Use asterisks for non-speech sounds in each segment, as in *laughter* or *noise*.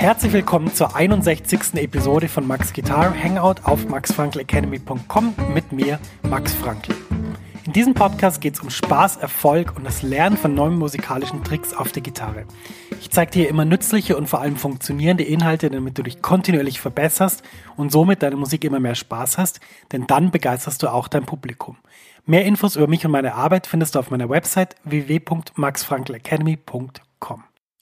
Herzlich willkommen zur 61. Episode von Max Guitar Hangout auf maxfrankelacademy.com mit mir, Max Frankl. In diesem Podcast geht es um Spaß, Erfolg und das Lernen von neuen musikalischen Tricks auf der Gitarre. Ich zeige dir immer nützliche und vor allem funktionierende Inhalte, damit du dich kontinuierlich verbesserst und somit deine Musik immer mehr Spaß hast, denn dann begeisterst du auch dein Publikum. Mehr Infos über mich und meine Arbeit findest du auf meiner Website www.maxfrankelacademy.com.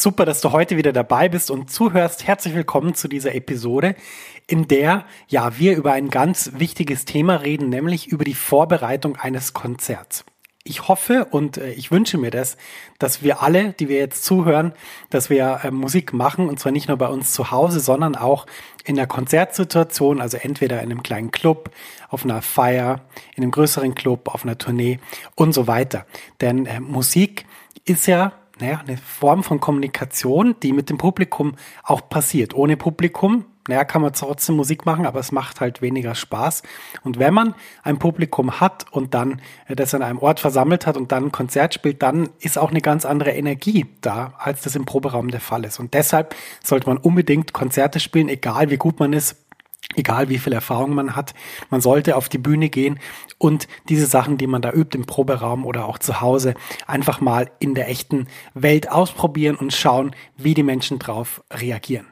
Super, dass du heute wieder dabei bist und zuhörst. Herzlich willkommen zu dieser Episode, in der ja wir über ein ganz wichtiges Thema reden, nämlich über die Vorbereitung eines Konzerts ich hoffe und äh, ich wünsche mir das, dass wir alle, die wir jetzt zuhören, dass wir äh, Musik machen und zwar nicht nur bei uns zu Hause, sondern auch in der Konzertsituation, also entweder in einem kleinen Club, auf einer Feier, in einem größeren Club, auf einer Tournee und so weiter. Denn äh, Musik ist ja naja, eine Form von Kommunikation, die mit dem Publikum auch passiert. Ohne Publikum naja, kann man trotzdem Musik machen, aber es macht halt weniger Spaß. Und wenn man ein Publikum hat und dann äh, das an einem Ort versammelt hat und dann ein Konzert spielt, dann ist auch eine ganz andere Energie da, als das im Proberaum der Fall ist. Und deshalb sollte man unbedingt Konzerte spielen, egal wie gut man ist, egal wie viel Erfahrung man hat. Man sollte auf die Bühne gehen und diese Sachen, die man da übt im Proberaum oder auch zu Hause, einfach mal in der echten Welt ausprobieren und schauen, wie die Menschen drauf reagieren.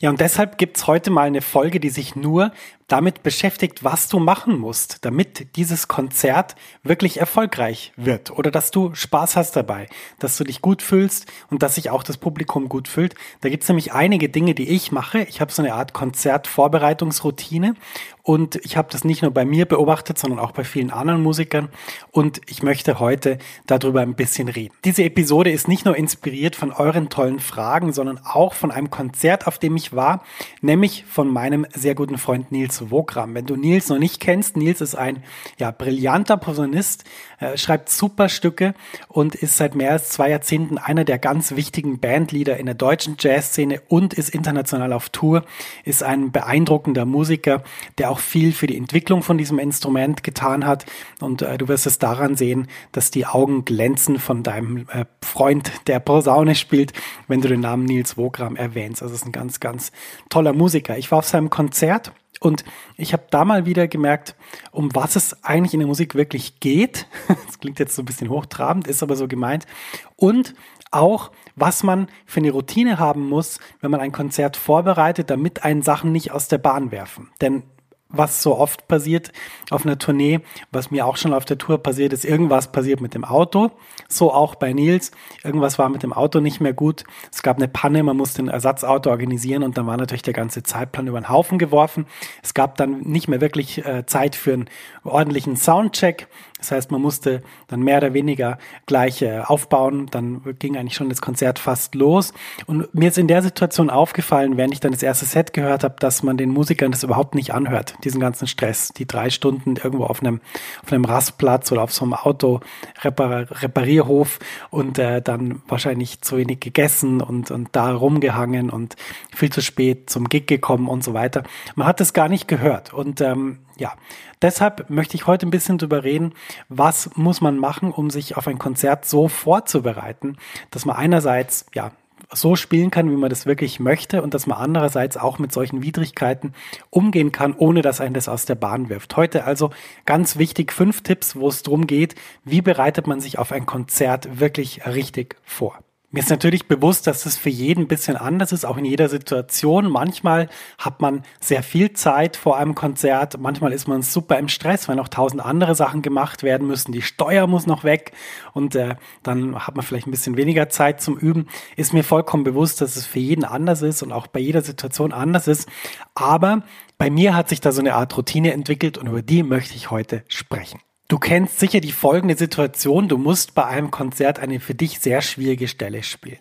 Ja, und deshalb gibt's heute mal eine Folge, die sich nur damit beschäftigt, was du machen musst, damit dieses Konzert wirklich erfolgreich wird oder dass du Spaß hast dabei, dass du dich gut fühlst und dass sich auch das Publikum gut fühlt. Da gibt's nämlich einige Dinge, die ich mache. Ich habe so eine Art Konzertvorbereitungsroutine und ich habe das nicht nur bei mir beobachtet, sondern auch bei vielen anderen Musikern und ich möchte heute darüber ein bisschen reden. Diese Episode ist nicht nur inspiriert von euren tollen Fragen, sondern auch von einem Konzert, auf dem ich war, nämlich von meinem sehr guten Freund Nils Nils Wogram. Wenn du Nils noch nicht kennst, Nils ist ein ja, brillanter Posaunist, äh, schreibt super Stücke und ist seit mehr als zwei Jahrzehnten einer der ganz wichtigen Bandleader in der deutschen Jazzszene und ist international auf Tour, ist ein beeindruckender Musiker, der auch viel für die Entwicklung von diesem Instrument getan hat und äh, du wirst es daran sehen, dass die Augen glänzen von deinem äh, Freund, der Posaune spielt, wenn du den Namen Nils Wogram erwähnst. Also ist ein ganz, ganz toller Musiker. Ich war auf seinem Konzert und ich habe da mal wieder gemerkt, um was es eigentlich in der Musik wirklich geht. *laughs* Das klingt jetzt so ein bisschen hochtrabend, ist aber so gemeint. Und auch, was man für eine Routine haben muss, wenn man ein Konzert vorbereitet, damit einen Sachen nicht aus der Bahn werfen. Denn was so oft passiert auf einer Tournee, was mir auch schon auf der Tour passiert ist, irgendwas passiert mit dem Auto. So auch bei Nils. Irgendwas war mit dem Auto nicht mehr gut. Es gab eine Panne, man musste ein Ersatzauto organisieren und dann war natürlich der ganze Zeitplan über den Haufen geworfen. Es gab dann nicht mehr wirklich äh, Zeit für einen ordentlichen Soundcheck Das heißt, man musste dann mehr oder weniger gleich äh, aufbauen. Dann ging eigentlich schon das Konzert fast los. Und mir ist in der Situation aufgefallen, während ich dann das erste Set gehört habe, dass man den Musikern das überhaupt nicht anhört, diesen ganzen Stress. Die drei Stunden irgendwo auf einem, auf einem Rastplatz oder auf so einem Auto Reparierhof und äh, dann wahrscheinlich zu wenig gegessen und, und da rumgehangen und viel zu spät zum Gig gekommen und so weiter. Man hat das gar nicht gehört. Und ähm, ja, deshalb möchte ich heute ein bisschen drüber reden, was muss man machen, um sich auf ein Konzert so vorzubereiten, dass man einerseits, ja, so spielen kann, wie man das wirklich möchte und dass man andererseits auch mit solchen Widrigkeiten umgehen kann, ohne dass einen das aus der Bahn wirft. Heute also ganz wichtig fünf Tipps, wo es darum geht, wie bereitet man sich auf ein Konzert wirklich richtig vor. Mir ist natürlich bewusst, dass es für jeden ein bisschen anders ist, auch in jeder Situation. Manchmal hat man sehr viel Zeit vor einem Konzert, manchmal ist man super im Stress, weil noch tausend andere Sachen gemacht werden müssen. Die Steuer muss noch weg und äh, dann hat man vielleicht ein bisschen weniger Zeit zum Üben. Ist mir vollkommen bewusst, dass es für jeden anders ist und auch bei jeder Situation anders ist. Aber bei mir hat sich da so eine Art Routine entwickelt und über die möchte ich heute sprechen. Du kennst sicher die folgende Situation. Du musst bei einem Konzert eine für dich sehr schwierige Stelle spielen.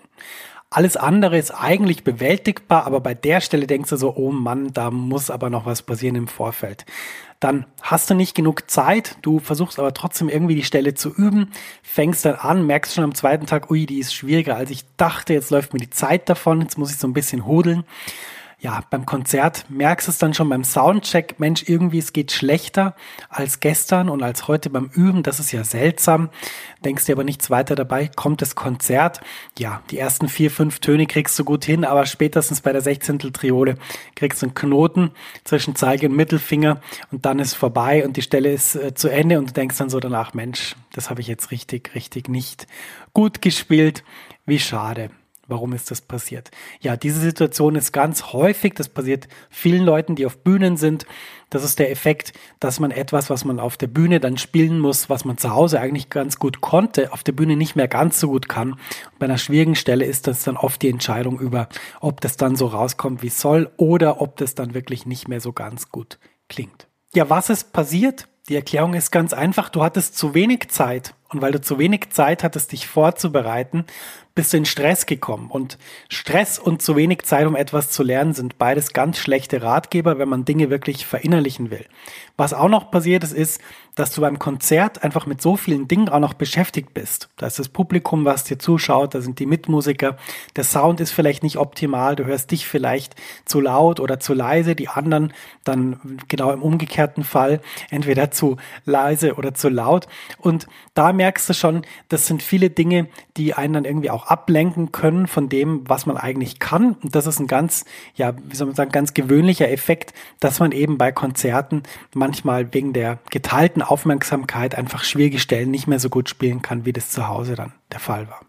Alles andere ist eigentlich bewältigbar, aber bei der Stelle denkst du so, oh Mann, da muss aber noch was passieren im Vorfeld. Dann hast du nicht genug Zeit, du versuchst aber trotzdem irgendwie die Stelle zu üben, fängst dann an, merkst schon am zweiten Tag, ui, die ist schwieriger als ich dachte, jetzt läuft mir die Zeit davon, jetzt muss ich so ein bisschen hudeln ja, beim Konzert merkst du es dann schon beim Soundcheck, Mensch, irgendwie es geht schlechter als gestern und als heute beim Üben, das ist ja seltsam. Denkst dir aber nichts weiter dabei, kommt das Konzert. Ja, die ersten vier, fünf Töne kriegst du gut hin, aber spätestens bei der 16. Triole kriegst du einen Knoten zwischen Zeige und Mittelfinger und dann ist vorbei und die Stelle ist äh, zu Ende und du denkst dann so danach, Mensch, das habe ich jetzt richtig, richtig nicht gut gespielt. Wie schade. Warum ist das passiert? Ja, diese Situation ist ganz häufig. Das passiert vielen Leuten, die auf Bühnen sind. Das ist der Effekt, dass man etwas, was man auf der Bühne dann spielen muss, was man zu Hause eigentlich ganz gut konnte, auf der Bühne nicht mehr ganz so gut kann. Und bei einer schwierigen Stelle ist das dann oft die Entscheidung über, ob das dann so rauskommt, wie es soll, oder ob das dann wirklich nicht mehr so ganz gut klingt. Ja, was ist passiert? Die Erklärung ist ganz einfach. Du hattest zu wenig Zeit. Und weil du zu wenig Zeit hattest, dich vorzubereiten, bist du in Stress gekommen. Und Stress und zu wenig Zeit, um etwas zu lernen, sind beides ganz schlechte Ratgeber, wenn man Dinge wirklich verinnerlichen will. Was auch noch passiert ist, ist, dass du beim Konzert einfach mit so vielen Dingen auch noch beschäftigt bist. Da ist das Publikum, was dir zuschaut, da sind die Mitmusiker, der Sound ist vielleicht nicht optimal, du hörst dich vielleicht zu laut oder zu leise, die anderen dann genau im umgekehrten Fall entweder zu leise oder zu laut. Und da merkst du schon, das sind viele Dinge, die einen dann irgendwie auch ablenken können von dem, was man eigentlich kann. Und das ist ein ganz, ja, wie soll man sagen, ganz gewöhnlicher Effekt, dass man eben bei Konzerten manchmal wegen der geteilten Aufmerksamkeit einfach schwierige Stellen nicht mehr so gut spielen kann, wie das zu Hause dann der Fall war.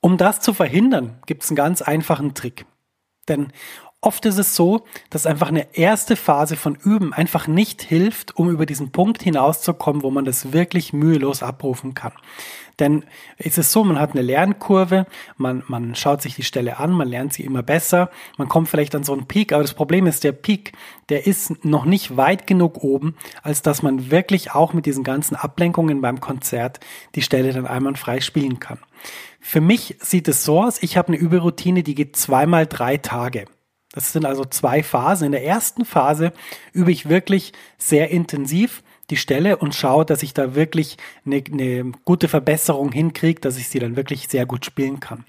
Um das zu verhindern, gibt es einen ganz einfachen Trick. Denn Oft ist es so, dass einfach eine erste Phase von Üben einfach nicht hilft, um über diesen Punkt hinauszukommen, wo man das wirklich mühelos abrufen kann. Denn es ist so, man hat eine Lernkurve, man, man schaut sich die Stelle an, man lernt sie immer besser, man kommt vielleicht an so einen Peak, aber das Problem ist, der Peak, der ist noch nicht weit genug oben, als dass man wirklich auch mit diesen ganzen Ablenkungen beim Konzert die Stelle dann einmal frei spielen kann. Für mich sieht es so aus, ich habe eine Überroutine, die geht zweimal drei Tage. Das sind also zwei Phasen. In der ersten Phase übe ich wirklich sehr intensiv die Stelle und schaue, dass ich da wirklich eine, eine gute Verbesserung hinkriege, dass ich sie dann wirklich sehr gut spielen kann.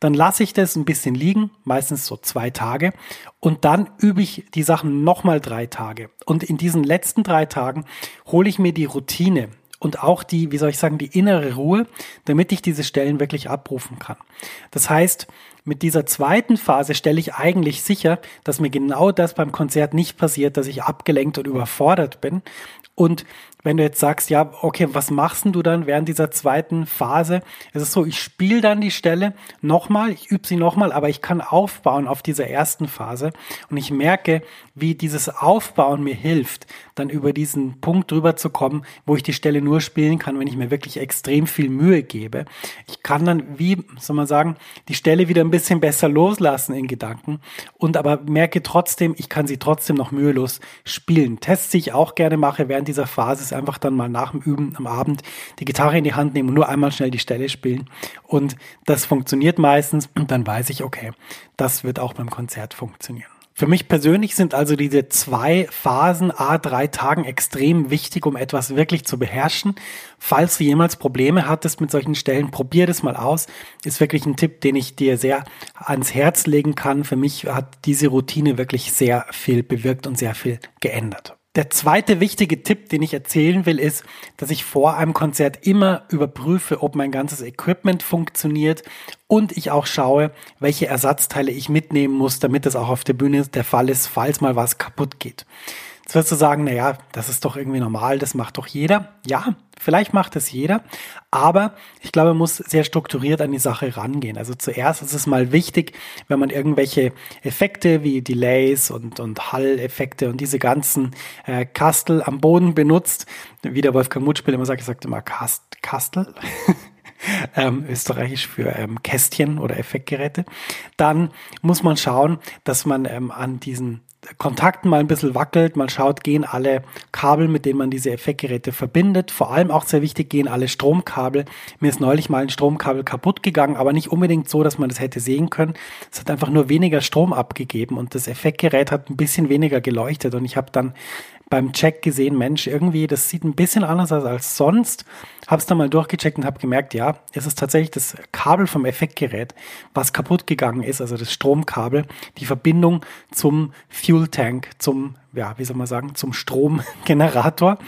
Dann lasse ich das ein bisschen liegen, meistens so zwei Tage, und dann übe ich die Sachen nochmal drei Tage. Und in diesen letzten drei Tagen hole ich mir die Routine und auch die, wie soll ich sagen, die innere Ruhe, damit ich diese Stellen wirklich abrufen kann. Das heißt, mit dieser zweiten Phase stelle ich eigentlich sicher, dass mir genau das beim Konzert nicht passiert, dass ich abgelenkt und überfordert bin. Und wenn du jetzt sagst, ja, okay, was machst denn du dann während dieser zweiten Phase? Es ist so, ich spiele dann die Stelle nochmal, ich übe sie nochmal, aber ich kann aufbauen auf dieser ersten Phase und ich merke, wie dieses Aufbauen mir hilft, dann über diesen Punkt drüber zu kommen, wo ich die Stelle nur spielen kann, wenn ich mir wirklich extrem viel Mühe gebe. Ich kann dann, wie soll man sagen, die Stelle wieder ein bisschen besser loslassen in Gedanken und aber merke trotzdem, ich kann sie trotzdem noch mühelos spielen. Tests, die ich auch gerne mache während dieser Phase, einfach dann mal nach dem Üben am Abend die Gitarre in die Hand nehmen und nur einmal schnell die Stelle spielen. Und das funktioniert meistens und dann weiß ich, okay, das wird auch beim Konzert funktionieren. Für mich persönlich sind also diese zwei Phasen a drei Tagen extrem wichtig, um etwas wirklich zu beherrschen. Falls du jemals Probleme hattest mit solchen Stellen, probier das mal aus. Ist wirklich ein Tipp, den ich dir sehr ans Herz legen kann. Für mich hat diese Routine wirklich sehr viel bewirkt und sehr viel geändert. Der zweite wichtige Tipp, den ich erzählen will, ist, dass ich vor einem Konzert immer überprüfe, ob mein ganzes Equipment funktioniert und ich auch schaue, welche Ersatzteile ich mitnehmen muss, damit es auch auf der Bühne der Fall ist, falls mal was kaputt geht. Jetzt wirst du sagen, na ja, das ist doch irgendwie normal, das macht doch jeder. Ja, vielleicht macht es jeder, aber ich glaube, man muss sehr strukturiert an die Sache rangehen. Also zuerst ist es mal wichtig, wenn man irgendwelche Effekte wie Delays und, und Hall-Effekte und diese ganzen äh, Kastel am Boden benutzt, wie der Wolfgang Mutspiel immer sagt, ich sagte immer Kast, Kastel. *laughs* ähm, österreichisch für ähm, Kästchen oder Effektgeräte, dann muss man schauen, dass man ähm, an diesen Kontakten mal ein bisschen wackelt, man schaut, gehen alle Kabel, mit denen man diese Effektgeräte verbindet. Vor allem auch sehr wichtig, gehen alle Stromkabel. Mir ist neulich mal ein Stromkabel kaputt gegangen, aber nicht unbedingt so, dass man das hätte sehen können. Es hat einfach nur weniger Strom abgegeben und das Effektgerät hat ein bisschen weniger geleuchtet und ich habe dann beim Check gesehen, Mensch, irgendwie, das sieht ein bisschen anders aus als sonst. Hab's dann mal durchgecheckt und habe gemerkt, ja, es ist tatsächlich das Kabel vom Effektgerät, was kaputt gegangen ist, also das Stromkabel, die Verbindung zum Fuel Tank, zum ja, wie soll man sagen, zum Stromgenerator,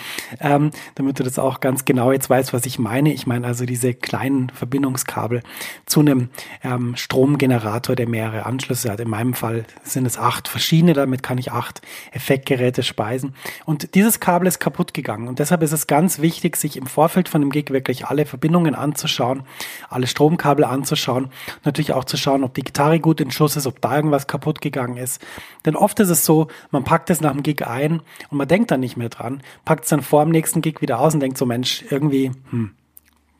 ähm, damit du das auch ganz genau jetzt weißt, was ich meine. Ich meine also diese kleinen Verbindungskabel zu einem ähm, Stromgenerator, der mehrere Anschlüsse hat. In meinem Fall sind es acht verschiedene, damit kann ich acht Effektgeräte speisen. Und dieses Kabel ist kaputt gegangen und deshalb ist es ganz wichtig, sich im Vorfeld von dem Gig wirklich alle Verbindungen anzuschauen, alle Stromkabel anzuschauen, natürlich auch zu schauen, ob die Gitarre gut in Schuss ist, ob da irgendwas kaputt gegangen ist. Denn oft ist es so, man packt es nach dem Gig ein und man denkt dann nicht mehr dran, packt es dann vor dem nächsten Gig wieder aus und denkt so, Mensch, irgendwie, hm,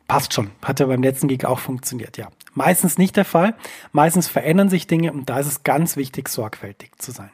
passt schon. Hat ja beim letzten Gig auch funktioniert, ja. Meistens nicht der Fall. Meistens verändern sich Dinge und da ist es ganz wichtig, sorgfältig zu sein.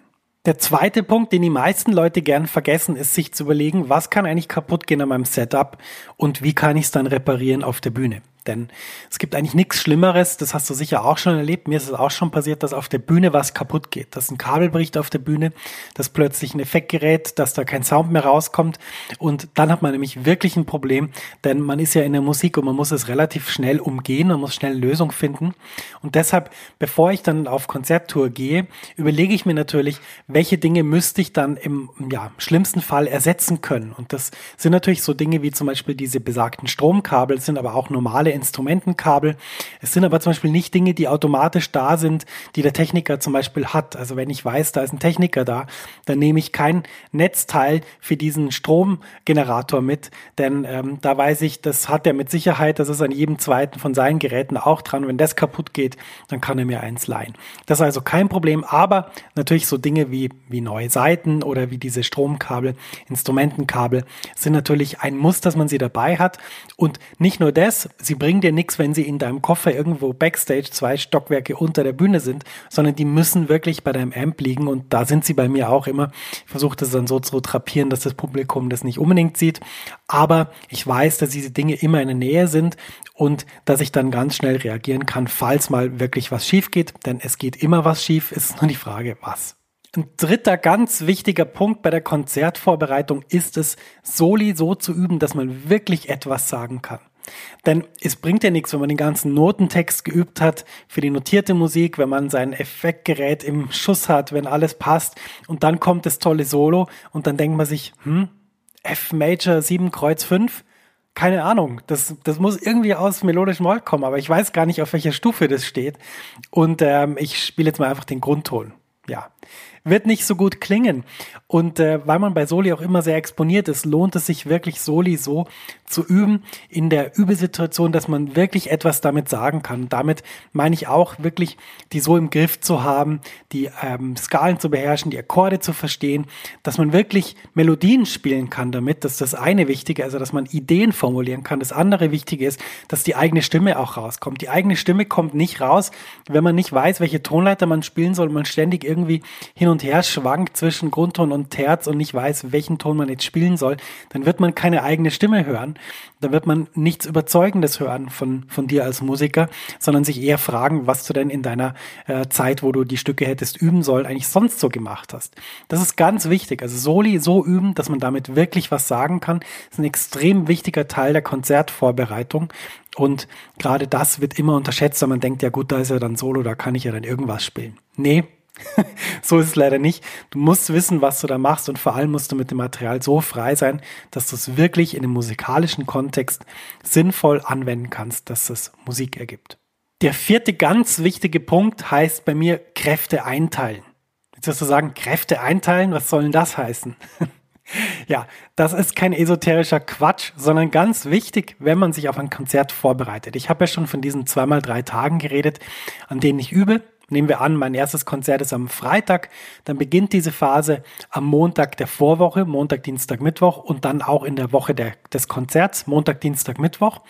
Der zweite Punkt, den die meisten Leute gern vergessen, ist sich zu überlegen, was kann eigentlich kaputt gehen an meinem Setup und wie kann ich es dann reparieren auf der Bühne. Denn es gibt eigentlich nichts Schlimmeres, das hast du sicher auch schon erlebt, mir ist es auch schon passiert, dass auf der Bühne was kaputt geht, dass ein Kabel bricht auf der Bühne, dass plötzlich ein Effekt gerät, dass da kein Sound mehr rauskommt. Und dann hat man nämlich wirklich ein Problem, denn man ist ja in der Musik und man muss es relativ schnell umgehen, man muss schnell eine Lösung finden. Und deshalb, bevor ich dann auf Konzerttour gehe, überlege ich mir natürlich, welche Dinge müsste ich dann im ja, schlimmsten Fall ersetzen können. Und das sind natürlich so Dinge wie zum Beispiel diese besagten Stromkabel, sind aber auch normale normale Instrumentenkabel. Es sind aber zum Beispiel nicht Dinge, die automatisch da sind, die der Techniker zum Beispiel hat. Also wenn ich weiß, da ist ein Techniker da, dann nehme ich kein Netzteil für diesen Stromgenerator mit, denn ähm, da weiß ich, das hat er mit Sicherheit, das ist an jedem zweiten von seinen Geräten auch dran. Wenn das kaputt geht, dann kann er mir eins leihen. Das ist also kein Problem, aber natürlich so Dinge wie, wie neue Seiten oder wie diese Stromkabel, Instrumentenkabel sind natürlich ein Muss, dass man sie dabei hat. Und nicht nur das, sie bringen dir nichts, wenn sie in deinem Koffer irgendwo backstage zwei Stockwerke unter der Bühne sind, sondern die müssen wirklich bei deinem Amp liegen und da sind sie bei mir auch immer. Ich versuche das dann so zu trapieren, dass das Publikum das nicht unbedingt sieht, aber ich weiß, dass diese Dinge immer in der Nähe sind und dass ich dann ganz schnell reagieren kann, falls mal wirklich was schief geht, denn es geht immer was schief, ist nur die Frage, was. Ein dritter ganz wichtiger Punkt bei der Konzertvorbereitung ist es, Soli so zu üben, dass man wirklich etwas sagen kann. Denn es bringt ja nichts, wenn man den ganzen Notentext geübt hat für die notierte Musik, wenn man sein Effektgerät im Schuss hat, wenn alles passt und dann kommt das tolle Solo und dann denkt man sich, hm, F Major 7 Kreuz 5? Keine Ahnung, das, das muss irgendwie aus melodischem Moll kommen, aber ich weiß gar nicht, auf welcher Stufe das steht. Und ähm, ich spiele jetzt mal einfach den Grundton. Ja, wird nicht so gut klingen. Und äh, weil man bei Soli auch immer sehr exponiert ist, lohnt es sich wirklich Soli so zu üben in der Übesituation, dass man wirklich etwas damit sagen kann. Damit meine ich auch wirklich, die so im Griff zu haben, die ähm, Skalen zu beherrschen, die Akkorde zu verstehen, dass man wirklich Melodien spielen kann damit. Das ist das eine Wichtige, also dass man Ideen formulieren kann. Das andere Wichtige ist, dass die eigene Stimme auch rauskommt. Die eigene Stimme kommt nicht raus, wenn man nicht weiß, welche Tonleiter man spielen soll, man ständig irgendwie hin und her schwankt zwischen Grundton und Terz und nicht weiß, welchen Ton man jetzt spielen soll, dann wird man keine eigene Stimme hören. Da wird man nichts Überzeugendes hören von, von dir als Musiker, sondern sich eher fragen, was du denn in deiner äh, Zeit, wo du die Stücke hättest üben sollen, eigentlich sonst so gemacht hast. Das ist ganz wichtig. Also Soli so üben, dass man damit wirklich was sagen kann, ist ein extrem wichtiger Teil der Konzertvorbereitung. Und gerade das wird immer unterschätzt, weil man denkt, ja gut, da ist ja dann Solo, da kann ich ja dann irgendwas spielen. Nee, *laughs* so ist es leider nicht. Du musst wissen, was du da machst und vor allem musst du mit dem Material so frei sein, dass du es wirklich in dem musikalischen Kontext sinnvoll anwenden kannst, dass es Musik ergibt. Der vierte ganz wichtige Punkt heißt bei mir Kräfte einteilen. Jetzt wirst du sagen, Kräfte einteilen, was soll denn das heißen? *laughs* ja, das ist kein esoterischer Quatsch, sondern ganz wichtig, wenn man sich auf ein Konzert vorbereitet. Ich habe ja schon von diesen zweimal drei Tagen geredet, an denen ich übe Nehmen wir an, mein erstes Konzert ist am Freitag, dann beginnt diese Phase am Montag der Vorwoche, Montag, Dienstag, Mittwoch und dann auch in der Woche der, des Konzerts, Montag, Dienstag, Mittwoch.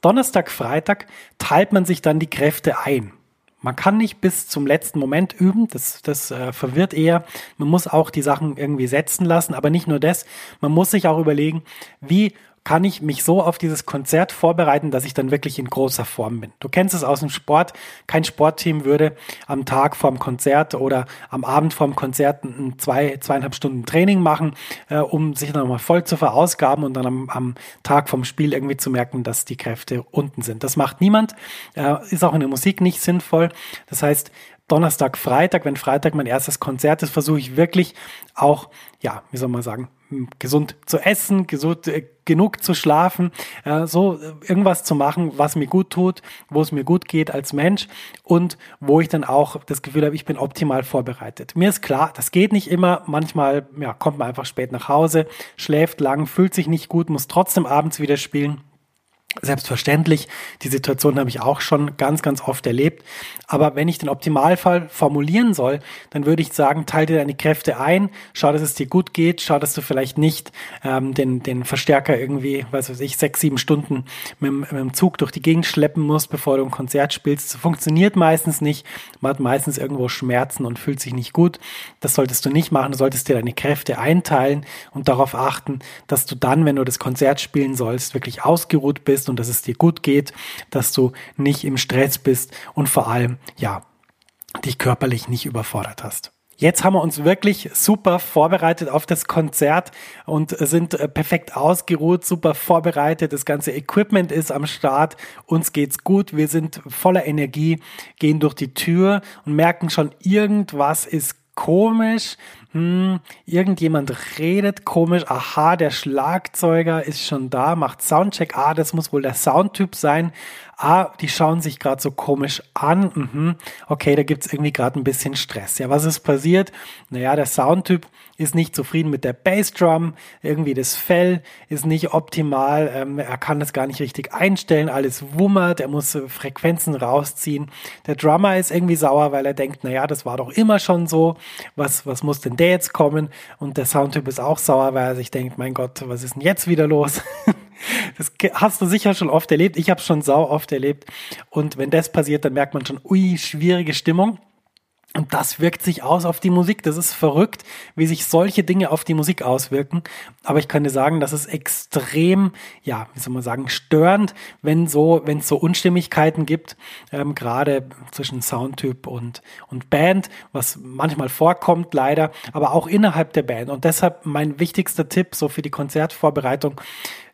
Donnerstag, Freitag teilt man sich dann die Kräfte ein. Man kann nicht bis zum letzten Moment üben, das, das äh, verwirrt eher. Man muss auch die Sachen irgendwie setzen lassen, aber nicht nur das, man muss sich auch überlegen, wie kann ich mich so auf dieses Konzert vorbereiten, dass ich dann wirklich in großer Form bin. Du kennst es aus dem Sport. Kein Sportteam würde am Tag vorm Konzert oder am Abend vorm Konzert ein zwei, zweieinhalb Stunden Training machen, äh, um sich dann nochmal voll zu verausgaben und dann am, am, Tag vom Spiel irgendwie zu merken, dass die Kräfte unten sind. Das macht niemand. Äh, ist auch in der Musik nicht sinnvoll. Das heißt, Donnerstag, Freitag, wenn Freitag mein erstes Konzert ist, versuche ich wirklich auch, ja, wie soll man sagen, gesund zu essen, gesund, äh, genug zu schlafen, äh, so äh, irgendwas zu machen, was mir gut tut, wo es mir gut geht als Mensch und wo ich dann auch das Gefühl habe, ich bin optimal vorbereitet. Mir ist klar, das geht nicht immer. Manchmal ja, kommt man einfach spät nach Hause, schläft lang, fühlt sich nicht gut, muss trotzdem abends wieder spielen. Selbstverständlich, die Situation habe ich auch schon ganz, ganz oft erlebt. Aber wenn ich den Optimalfall formulieren soll, dann würde ich sagen, teile dir deine Kräfte ein, schau, dass es dir gut geht, schau, dass du vielleicht nicht ähm, den, den Verstärker irgendwie, was weiß ich, sechs, sieben Stunden mit, mit dem Zug durch die Gegend schleppen musst, bevor du ein Konzert spielst. Das funktioniert meistens nicht. Man hat meistens irgendwo Schmerzen und fühlt sich nicht gut. Das solltest du nicht machen. Du solltest dir deine Kräfte einteilen und darauf achten, dass du dann, wenn du das Konzert spielen sollst, wirklich ausgeruht bist bist und dass es dir gut geht, dass du nicht im Stress bist und vor allem, ja, dich körperlich nicht überfordert hast. Jetzt haben wir uns wirklich super vorbereitet auf das Konzert und sind äh, perfekt ausgeruht, super vorbereitet. Das ganze Equipment ist am Start. Uns geht's gut. Wir sind voller Energie, gehen durch die Tür und merken schon, irgendwas ist komisch hm, irgendjemand redet komisch, aha, der Schlagzeuger ist schon da, macht Soundcheck, ah, das muss wohl der Soundtyp sein, ah, die schauen sich gerade so komisch an, mhm. okay, da gibt's irgendwie gerade ein bisschen Stress. Ja, was ist passiert? Naja, der Soundtyp ist nicht zufrieden mit der Bassdrum, irgendwie das Fell ist nicht optimal, ähm, er kann das gar nicht richtig einstellen, alles wummert, er muss äh, Frequenzen rausziehen. Der Drummer ist irgendwie sauer, weil er denkt, naja, das war doch immer schon so, was, was muss denn der jetzt kommen? Und der Soundtyp ist auch sauer, weil er sich denkt, mein Gott, was ist denn jetzt wieder los? *laughs* Das hast du sicher schon oft erlebt. Ich habe es schon sau oft erlebt. Und wenn das passiert, dann merkt man schon, ui, schwierige Stimmung. Und das wirkt sich aus auf die Musik. Das ist verrückt, wie sich solche Dinge auf die Musik auswirken. Aber ich kann dir sagen, das ist extrem, ja, wie soll man sagen, störend, wenn so, wenn es so Unstimmigkeiten gibt, ähm, gerade zwischen Soundtyp und, und Band, was manchmal vorkommt, leider, aber auch innerhalb der Band. Und deshalb mein wichtigster Tipp so für die Konzertvorbereitung,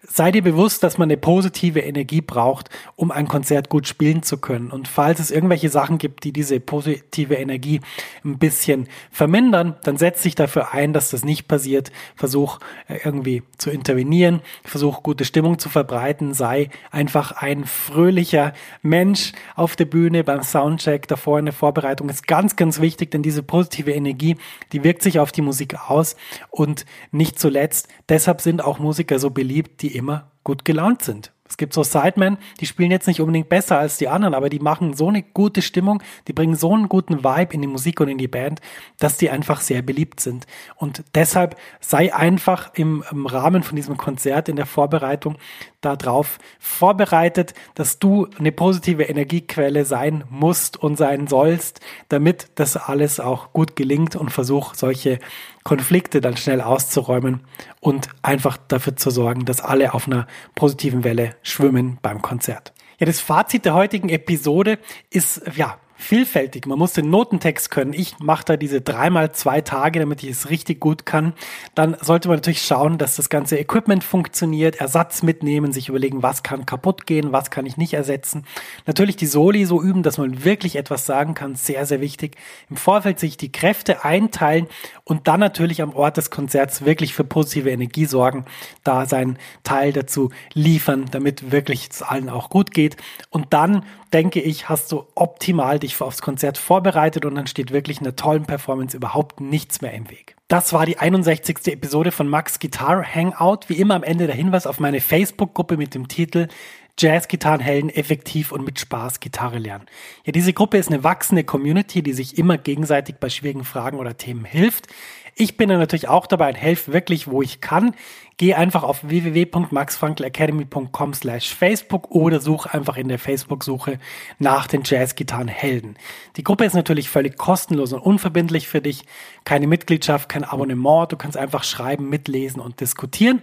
sei dir bewusst, dass man eine positive Energie braucht, um ein Konzert gut spielen zu können. Und falls es irgendwelche Sachen gibt, die diese positive Energie ein bisschen vermindern, dann setz dich dafür ein, dass das nicht passiert. Versuch äh, irgendwie zu intervenieren, versuch gute Stimmung zu verbreiten, sei einfach ein fröhlicher Mensch auf der Bühne beim Soundcheck, davor in der Vorbereitung ist ganz, ganz wichtig, denn diese positive Energie, die wirkt sich auf die Musik aus und nicht zuletzt, deshalb sind auch Musiker so beliebt, die immer gut gelaunt sind. Es gibt so Sidemen, die spielen jetzt nicht unbedingt besser als die anderen, aber die machen so eine gute Stimmung, die bringen so einen guten Vibe in die Musik und in die Band, dass die einfach sehr beliebt sind. Und deshalb sei einfach im, im Rahmen von diesem Konzert in der Vorbereitung darauf vorbereitet, dass du eine positive Energiequelle sein musst und sein sollst, damit das alles auch gut gelingt und versuch solche Konflikte dann schnell auszuräumen und einfach dafür zu sorgen, dass alle auf einer positiven Welle schwimmen beim Konzert. Ja, das Fazit der heutigen Episode ist, ja, vielfältig. Man muss den Notentext können. Ich mache da diese dreimal zwei Tage, damit ich es richtig gut kann. Dann sollte man natürlich schauen, dass das ganze Equipment funktioniert, Ersatz mitnehmen, sich überlegen, was kann kaputt gehen, was kann ich nicht ersetzen. Natürlich die Soli so üben, dass man wirklich etwas sagen kann, sehr, sehr wichtig. Im Vorfeld sich die Kräfte einteilen und dann natürlich am Ort des Konzerts wirklich für positive Energie sorgen, da seinen Teil dazu liefern, damit wirklich es allen auch gut geht. Und dann denke ich, hast du optimal dich aufs Konzert vorbereitet und dann steht wirklich einer tollen Performance überhaupt nichts mehr im Weg. Das war die 61. Episode von Max Guitar Hangout. Wie immer am Ende der Hinweis auf meine Facebook-Gruppe mit dem Titel Jazz-Gitarrenhelden effektiv und mit Spaß Gitarre lernen. Ja, diese Gruppe ist eine wachsende Community, die sich immer gegenseitig bei schwierigen Fragen oder Themen hilft. Ich bin da natürlich auch dabei und helfe wirklich, wo ich kann. Geh einfach auf www.maxfrankelacademy.com slash Facebook oder such einfach in der Facebook-Suche nach den Jazz-Gitarren-Helden. Die Gruppe ist natürlich völlig kostenlos und unverbindlich für dich. Keine Mitgliedschaft, kein Abonnement. Du kannst einfach schreiben, mitlesen und diskutieren.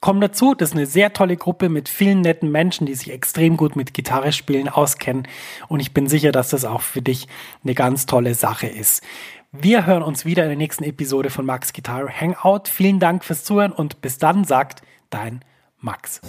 Komm dazu, das ist eine sehr tolle Gruppe mit vielen netten Menschen, die sich extrem gut mit Gitarre spielen auskennen. Und ich bin sicher, dass das auch für dich eine ganz tolle Sache ist. Wir hören uns wieder in der nächsten Episode von Max Guitar Hangout. Vielen Dank fürs Zuhören und bis dann sagt dein Max.